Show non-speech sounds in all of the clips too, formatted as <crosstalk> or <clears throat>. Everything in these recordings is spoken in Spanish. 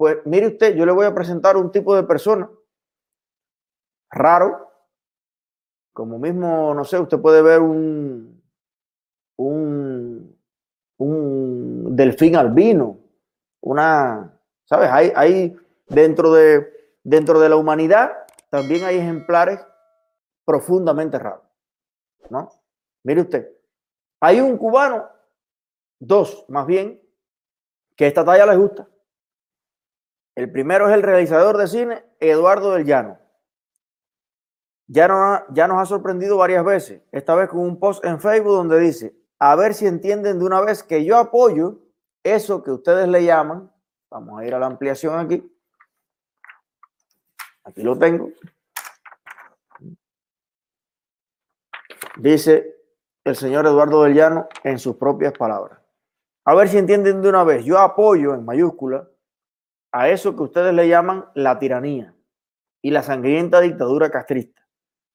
pues mire usted, yo le voy a presentar un tipo de persona raro, como mismo, no sé, usted puede ver un, un, delfín albino, una, ¿sabes? Hay, hay dentro, de, dentro de la humanidad también hay ejemplares profundamente raros, ¿no? Mire usted, hay un cubano, dos más bien, que esta talla les gusta. El primero es el realizador de cine Eduardo del Llano. Ya, no, ya nos ha sorprendido varias veces, esta vez con un post en Facebook donde dice, a ver si entienden de una vez que yo apoyo eso que ustedes le llaman, vamos a ir a la ampliación aquí, aquí lo tengo, dice el señor Eduardo del Llano en sus propias palabras. A ver si entienden de una vez, yo apoyo en mayúscula a eso que ustedes le llaman la tiranía y la sangrienta dictadura castrista.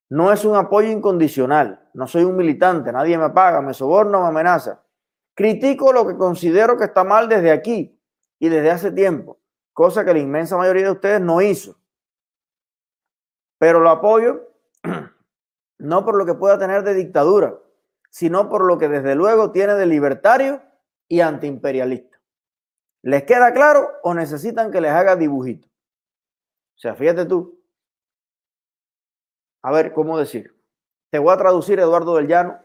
No es un apoyo incondicional, no soy un militante, nadie me paga, me soborna me amenaza. Critico lo que considero que está mal desde aquí y desde hace tiempo, cosa que la inmensa mayoría de ustedes no hizo. Pero lo apoyo <clears throat> no por lo que pueda tener de dictadura, sino por lo que desde luego tiene de libertario y antiimperialista. ¿Les queda claro o necesitan que les haga dibujito? O sea, fíjate tú. A ver, ¿cómo decir? Te voy a traducir Eduardo del Llano.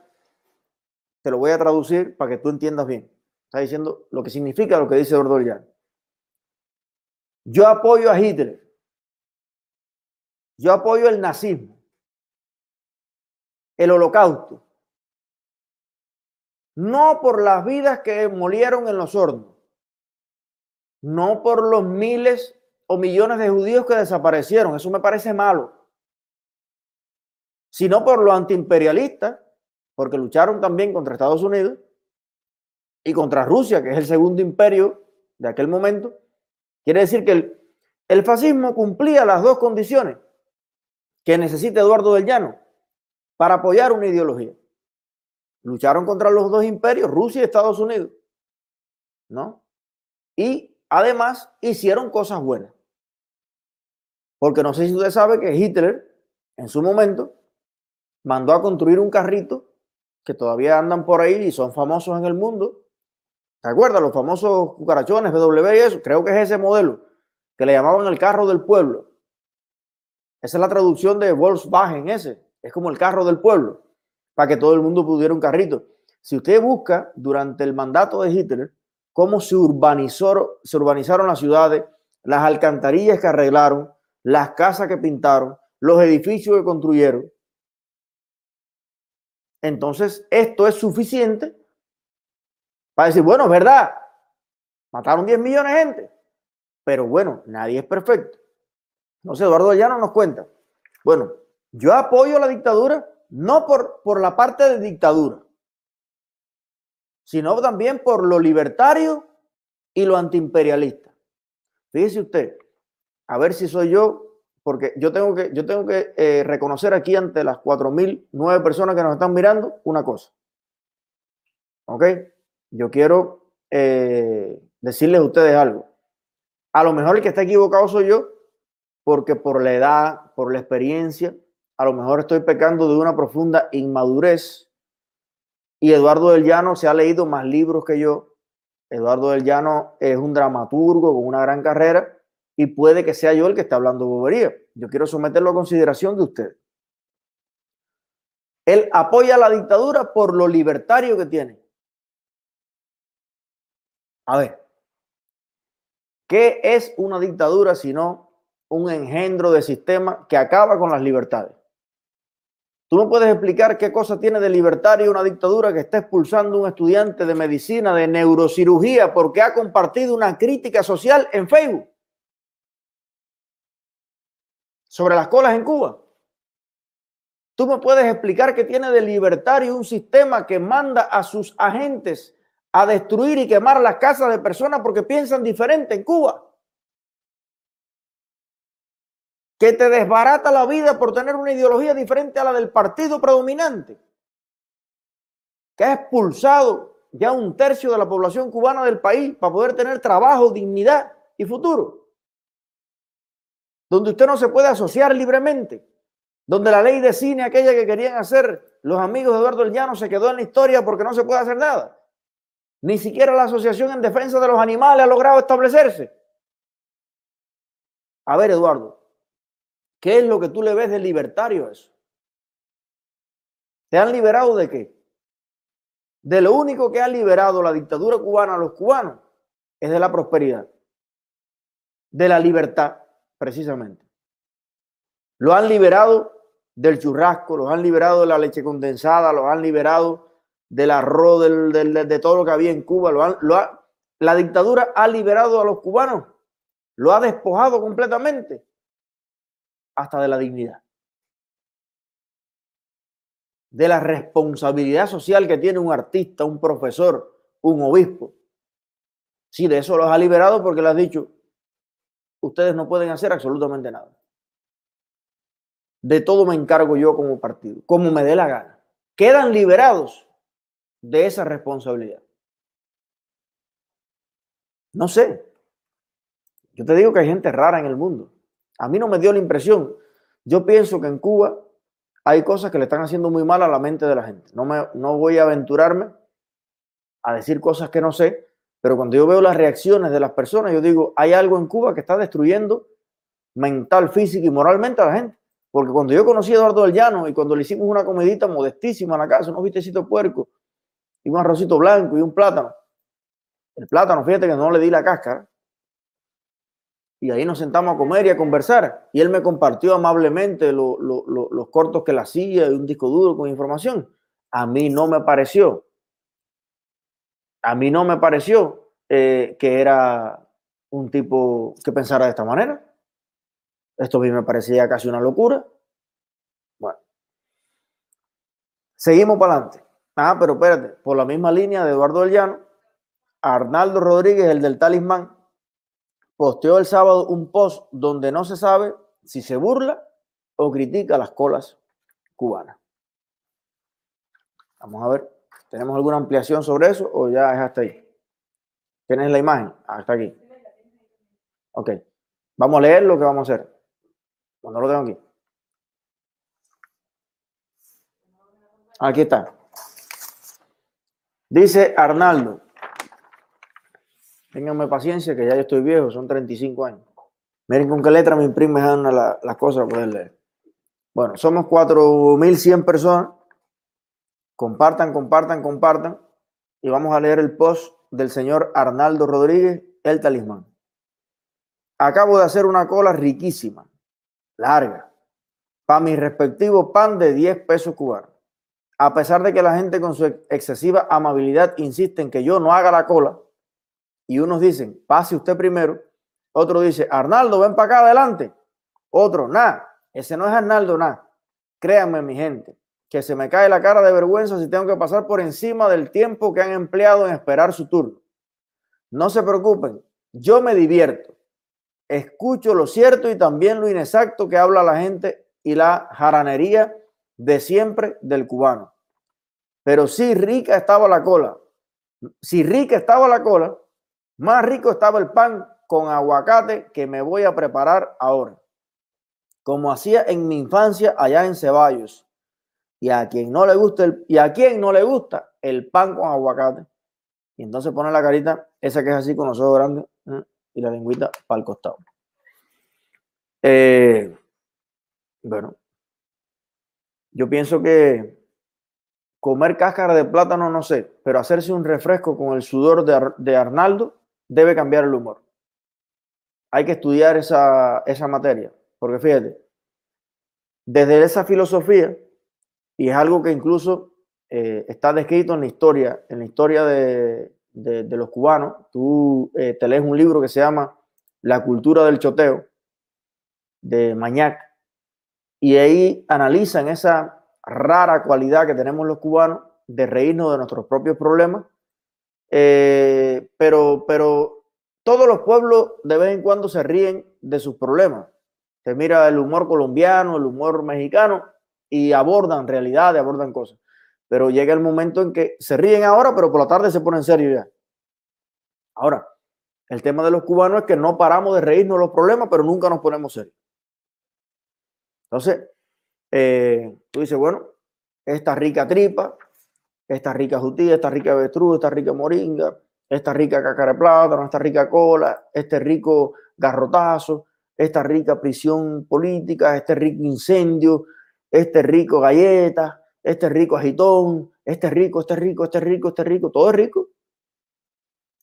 Te lo voy a traducir para que tú entiendas bien. Está diciendo lo que significa lo que dice Eduardo del Llano. Yo apoyo a Hitler. Yo apoyo el nazismo. El holocausto no por las vidas que molieron en los hornos, no por los miles o millones de judíos que desaparecieron, eso me parece malo, sino por los antiimperialistas, porque lucharon también contra Estados Unidos y contra Rusia, que es el segundo imperio de aquel momento. Quiere decir que el, el fascismo cumplía las dos condiciones que necesita Eduardo del Llano para apoyar una ideología. Lucharon contra los dos imperios, Rusia y Estados Unidos. ¿No? Y además hicieron cosas buenas. Porque no sé si usted sabe que Hitler, en su momento, mandó a construir un carrito que todavía andan por ahí y son famosos en el mundo. ¿Te acuerdas? Los famosos cucarachones, BW y eso. Creo que es ese modelo que le llamaban el carro del pueblo. Esa es la traducción de Volkswagen ese. Es como el carro del pueblo para que todo el mundo pudiera un carrito. Si usted busca durante el mandato de Hitler cómo se, urbanizaron las ciudades, las alcantarillas que arreglaron, las casas que pintaron, los edificios que construyeron, entonces esto es suficiente para decir, bueno, es verdad, mataron 10 millones de gente, pero bueno, nadie es perfecto. Sé, Eduardo no nos cuenta. Bueno, yo apoyo la dictadura no por, por la parte de dictadura, sino también por lo libertario y lo antiimperialista. Fíjese usted, a ver si soy yo, porque yo tengo que, yo tengo que eh, reconocer aquí ante las 4.009 personas que nos están mirando una cosa. ¿Ok? Yo quiero eh, decirles a ustedes algo. A lo mejor el que está equivocado soy yo, porque por la edad, por la experiencia, a lo mejor estoy pecando de una profunda inmadurez. Y Eduardo del Llano se ha leído más libros que yo. Eduardo del Llano es un dramaturgo con una gran carrera y puede que sea yo el que está hablando bobería. Yo quiero someterlo a consideración de usted. Él apoya la dictadura por lo libertario que tiene. A ver, ¿qué es una dictadura sino un engendro de sistema que acaba con las libertades? Tú no puedes explicar qué cosa tiene de libertario una dictadura que está expulsando a un estudiante de medicina, de neurocirugía, porque ha compartido una crítica social en Facebook sobre las colas en Cuba. Tú me puedes explicar qué tiene de libertario un sistema que manda a sus agentes a destruir y quemar las casas de personas porque piensan diferente en Cuba. Que te desbarata la vida por tener una ideología diferente a la del partido predominante, que ha expulsado ya un tercio de la población cubana del país para poder tener trabajo, dignidad y futuro. donde usted no se puede asociar libremente, donde la ley de cine, aquella que querían hacer los amigos de Eduardo El Llano, se quedó en la historia porque no se puede hacer nada. Ni siquiera la Asociación en Defensa de los Animales ha logrado establecerse. A ver, Eduardo, ¿qué es lo que tú le ves de libertario a eso? ¿Te han liberado de qué? De lo único que ha liberado la dictadura cubana a los cubanos es de la prosperidad, de la libertad, precisamente. Lo han liberado del churrasco, los han liberado de la leche condensada, los han liberado del arroz, de todo lo que había en Cuba. Lo la dictadura ha liberado a los cubanos, lo ha despojado completamente, hasta de la dignidad, de la responsabilidad social que tiene un artista, un profesor, un obispo. Sí, de eso los ha liberado porque le has dicho, ustedes no pueden hacer absolutamente nada. De todo me encargo yo como partido, como me dé la gana. Quedan liberados de esa responsabilidad. No sé. Yo te digo que hay gente rara en el mundo. A mí no me dio la impresión. Yo pienso que en Cuba hay cosas que le están haciendo muy mal a la mente de la gente. No, me, no voy a aventurarme a decir cosas que no sé, pero cuando yo veo las reacciones de las personas, yo digo, hay algo en Cuba que está destruyendo mental, física y moralmente a la gente. Porque cuando yo conocí a Eduardo del Llano y cuando le hicimos una comidita modestísima en la casa, unos vistecitos puerco y un arrocito blanco y un plátano. El plátano, fíjate que no le di la cáscara. Y ahí nos sentamos a comer y a conversar. Y él me compartió amablemente los cortos que le hacía y un disco duro con información. A mí no me pareció. A mí no me pareció eh, que era un tipo que pensara de esta manera. Esto a mí me parecía casi una locura. Bueno. Seguimos para adelante. Ah, pero espérate, por la misma línea de Eduardo del Arnaldo Rodríguez, el del talismán, posteó el sábado un post donde no se sabe si se burla o critica las colas cubanas. Vamos a ver, ¿tenemos alguna ampliación sobre eso o ya es hasta ahí? ¿Tienes la imagen? Hasta aquí. Ok, vamos a leer lo que vamos a hacer. Cuando lo tengo aquí. Aquí está. Dice Arnaldo. Ténganme paciencia que ya yo estoy viejo, son 35 años. Miren con qué letra me imprime las cosas para poder leer. Bueno, somos 4.100 personas. Compartan, compartan, compartan. Y vamos a leer el post del señor Arnaldo Rodríguez, el talismán. Acabo de hacer una cola riquísima, larga, para mi respectivo pan de 10 pesos cubanos. A pesar de que la gente con su excesiva amabilidad insiste en que yo no haga la cola, y unos dicen, pase usted primero. Otro dice, Arnaldo, ven para acá adelante. Otro, nada, ese no es Arnaldo, nada. Créanme, mi gente, que se me cae la cara de vergüenza si tengo que pasar por encima del tiempo que han empleado en esperar su turno. No se preocupen, yo me divierto. Escucho lo cierto y también lo inexacto que habla la gente y la jaranería de siempre del cubano. Pero si rica estaba la cola. Si rica estaba la cola, más rico estaba el pan con aguacate que me voy a preparar ahora, como hacía en mi infancia allá en Ceballos. Y a quien no le gusta el, y a quien no le gusta el pan con aguacate. Y entonces pone la carita, esa que es así con los ojos grandes ¿eh? y la lengüita para el costado. Eh, bueno, yo pienso que comer cáscara de plátano no sé, pero hacerse un refresco con el sudor de, de Arnaldo debe cambiar el humor. Hay que estudiar esa, materia, porque fíjate, desde esa filosofía, y es algo que incluso eh, está descrito en la historia, en la historia de, los cubanos, tú eh, te lees un libro que se llama La cultura del choteo, de Mañac, y ahí analizan esa rara cualidad que tenemos los cubanos de reírnos de nuestros propios problemas eh, pero, pero todos los pueblos de vez en cuando se ríen de sus problemas. Se mira el humor colombiano, el humor mexicano y abordan realidades, abordan cosas. Pero llega el momento en que se ríen ahora, pero por la tarde se ponen serio ya. Ahora, el tema de los cubanos es que no paramos de reírnos los problemas, pero nunca nos ponemos serios. Entonces, eh, tú dices, bueno, esta rica tripa, esta rica jutía, esta rica avestruz, esta rica moringa, esta rica cacara de plátano, esta rica cola, este rico garrotazo, esta rica prisión política, este rico incendio, este rico galleta, este rico agitón, este rico, este rico, este rico, este rico, todo es rico.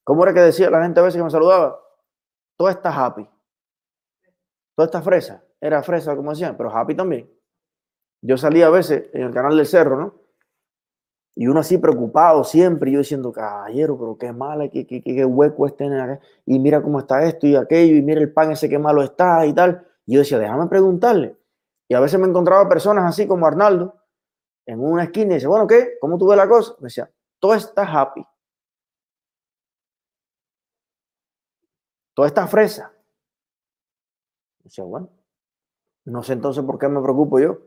¿Cómo era que decía la gente a veces que me saludaba? Todo está happy. Toda esta fresa. Era fresa, como decían, pero happy también. Yo salía a veces en el canal del cerro, ¿no? Y uno así preocupado siempre, yo diciendo, caballero, pero qué malo, qué, qué, qué hueco este acá. Y mira cómo está esto y aquello, y mira el pan ese qué malo está y tal. Yo decía, déjame preguntarle. Y a veces me encontraba personas así como Arnaldo, en una esquina y dice, bueno, ¿qué? ¿Cómo tú ves la cosa? Me decía, todo está happy. Toda esta fresa. decía, bueno, no sé entonces por qué me preocupo yo.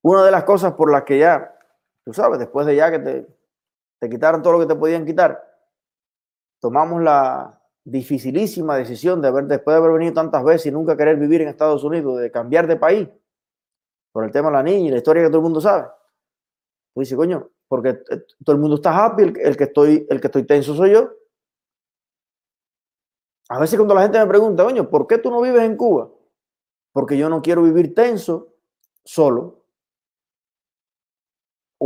Una de las cosas por las que ya Tú sabes, después de ya que te, quitaron todo lo que te podían quitar, tomamos la dificilísima decisión de haber, después de haber venido tantas veces y nunca querer vivir en Estados Unidos, de cambiar de país, por el tema de la niña y la historia que todo el mundo sabe. Tú dices, coño, porque todo el mundo está happy, el, que estoy, el que estoy tenso soy yo. A veces cuando la gente me pregunta, coño, ¿por qué tú no vives en Cuba? Porque yo no quiero vivir tenso solo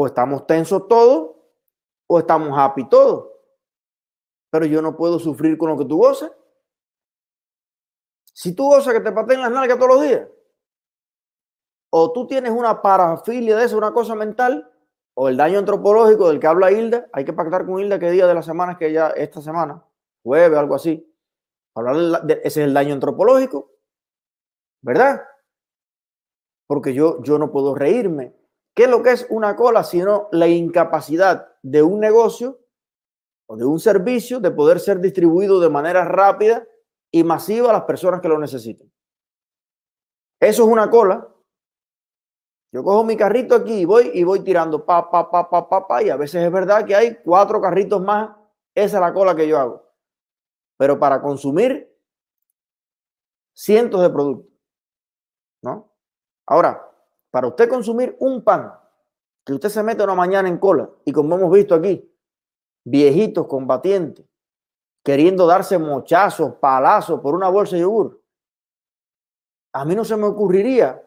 o estamos tensos todos o estamos happy todos. Pero yo no puedo sufrir con lo que tú gozas. Si tú gozas que te pateen las nalgas todos los días, o tú tienes una parafilia de eso, una cosa mental, o el daño antropológico del que habla Hilda, hay que pactar con Hilda qué día de la semana es que ya esta semana, jueves, algo así. Hablar de, ese es el daño antropológico, ¿verdad? Porque yo, yo no puedo reírme ¿Qué es lo que es una cola? Sino la incapacidad de un negocio o de un servicio de poder ser distribuido de manera rápida y masiva a las personas que lo necesiten. Eso es una cola. Yo cojo mi carrito aquí y voy y voy tirando pa, pa, pa, pa, pa, pa, y a veces es verdad que hay cuatro carritos más. Esa es la cola que yo hago. Pero para consumir cientos de productos. ¿No? Ahora, para usted consumir un pan, que usted se mete una mañana en cola, y como hemos visto aquí, viejitos combatientes, queriendo darse mochazos, palazos por una bolsa de yogur, a mí no se me ocurriría,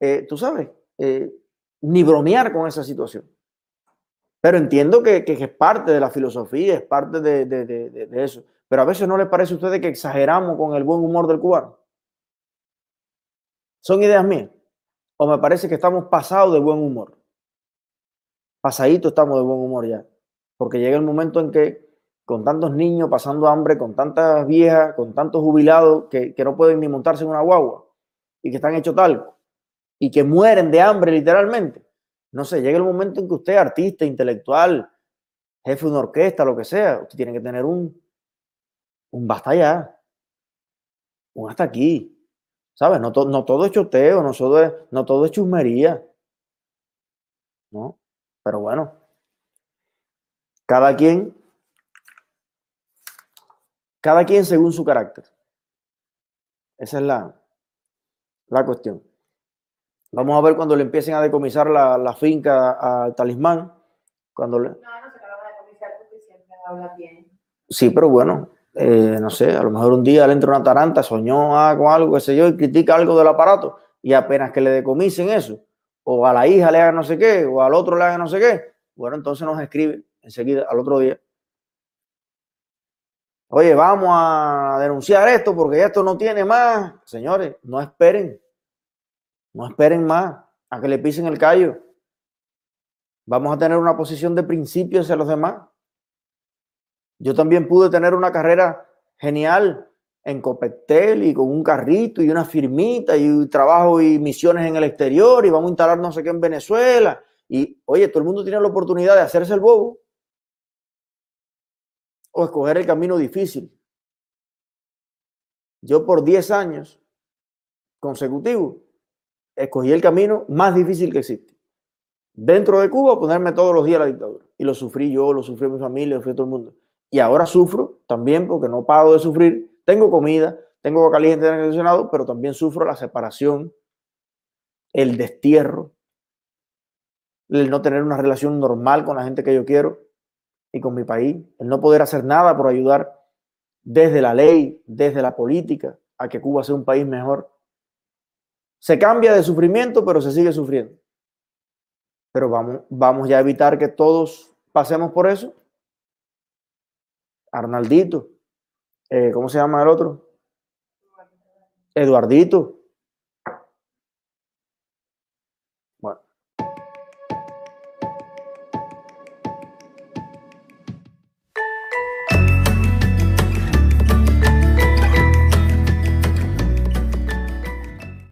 eh, tú sabes, eh, ni bromear con esa situación. Pero entiendo que, es parte de la filosofía, es parte de, de, eso. Pero a veces no les parece a ustedes que exageramos con el buen humor del cubano. Son ideas mías o me parece que estamos pasados de buen humor. Pasadito estamos de buen humor ya. Porque llega el momento en que con tantos niños pasando hambre, con tantas viejas, con tantos jubilados que, no pueden ni montarse en una guagua y que están hechos talco y que mueren de hambre literalmente. No sé, llega el momento en que usted, artista, intelectual, jefe de una orquesta, lo que sea, usted tiene que tener un, un basta ya, un hasta aquí. ¿Sabes? No, no todo es choteo, no todo es, no todo es chusmería. ¿No? Pero bueno, cada quien, cada quien según su carácter. Esa es la, la cuestión. Vamos a ver cuando le empiecen a decomisar la, la finca al talismán. Cuando le... No, no se la van a decomisar porque siempre habla bien. Sí, pero bueno, eh, no sé, a lo mejor un día le entra una taranta, soñó algo, algo, qué sé yo, y critica algo del aparato, y apenas que le decomisen eso, o a la hija le haga no sé qué, o al otro le haga no sé qué, bueno, entonces nos escribe enseguida, al otro día. Oye, vamos a denunciar esto porque esto no tiene más. Señores, no esperen. No esperen más a que le pisen el callo. Vamos a tener una posición de principio hacia los demás. Yo también pude tener una carrera genial en Copectel y con un carrito y una firmita y trabajo y misiones en el exterior y vamos a instalar no sé qué en Venezuela. Y oye, todo el mundo tiene la oportunidad de hacerse el bobo o escoger el camino difícil. Yo por 10 años consecutivos escogí el camino más difícil que existe. Dentro de Cuba, ponerme todos los días la dictadura. Y lo sufrí yo, lo sufrió mi familia, lo sufrió todo el mundo y ahora sufro también porque no paro de sufrir. Tengo comida, tengo vocalista internacional, pero también sufro la separación el destierro, el no tener una relación normal con la gente que yo quiero y con mi país, el no poder hacer nada por ayudar desde la ley, desde la política, a que Cuba sea un país mejor. Se cambia de sufrimiento, pero se sigue sufriendo. Pero vamos, vamos ya a evitar que todos pasemos por eso. Arnaldito, eh, ¿cómo se llama el otro? Eduardito.